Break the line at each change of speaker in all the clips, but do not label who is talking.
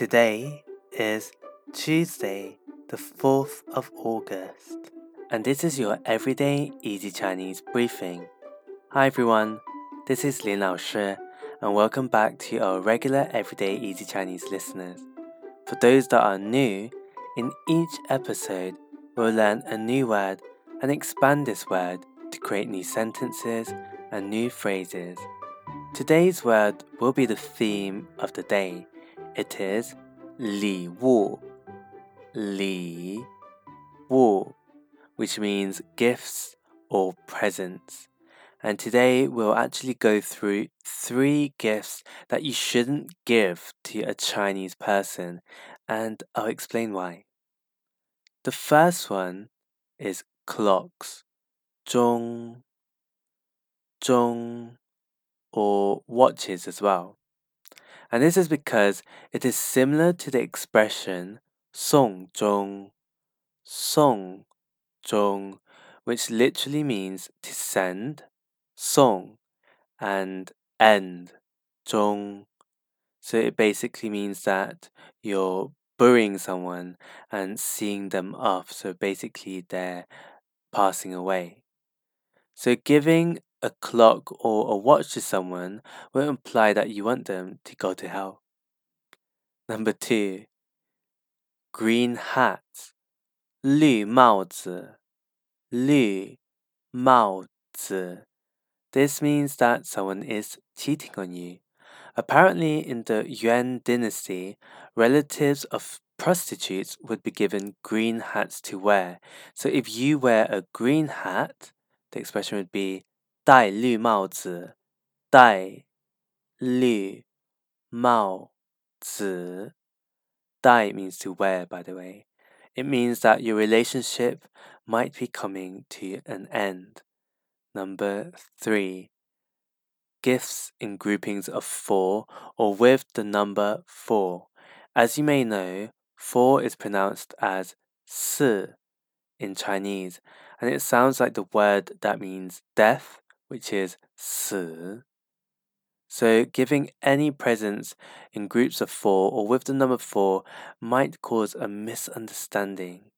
Today is Tuesday, the 4th of August, and this is your everyday easy Chinese briefing. Hi everyone, this is Lin Lao Shi, and welcome back to our regular everyday easy Chinese listeners. For those that are new, in each episode, we'll learn a new word and expand this word to create new sentences and new phrases. Today's word will be the theme of the day. It is 礼物,礼物, which means gifts or presents. And today we'll actually go through three gifts that you shouldn't give to a Chinese person, and I'll explain why. The first one is clocks, 钟,钟, or watches as well. and this is because it is similar to the expression song zhong, song zhong, which literally means to send, song, and end, zhong. So it basically means that you're burying someone and seeing them off. So basically, they're passing away. So giving a clock or a watch to someone will imply that you want them to go to hell. Number two, green hat, 绿帽子,绿帽子. This means that someone is cheating on you. Apparently, in the Yuan dynasty, relatives of prostitutes would be given green hats to wear. So if you wear a green hat, the expression would be 戴绿帽子，戴绿帽子。戴 means to wear, by the way. It means that your relationship might be coming to an end. Number three, gifts in groupings of four or with the number four. As you may know, four is pronounced as si in Chinese, and it sounds like the word that means death which is 死. So, giving any presents in groups of four or with the number four might cause a misunderstanding.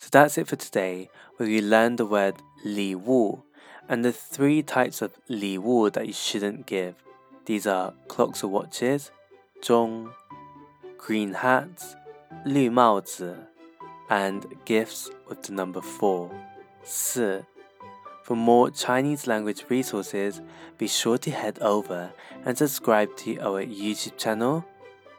So, that's it for today, where you learned the word 礼物 and the three types of 礼物 that you shouldn't give. These are clocks or watches, 钟, green hats, 绿帽子, and gifts with the number four, 四. For more Chinese language resources, be sure to head over and subscribe to our YouTube channel,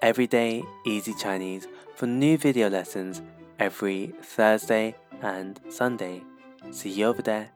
Everyday Easy Chinese, for new video lessons every Thursday and Sunday. See you over there.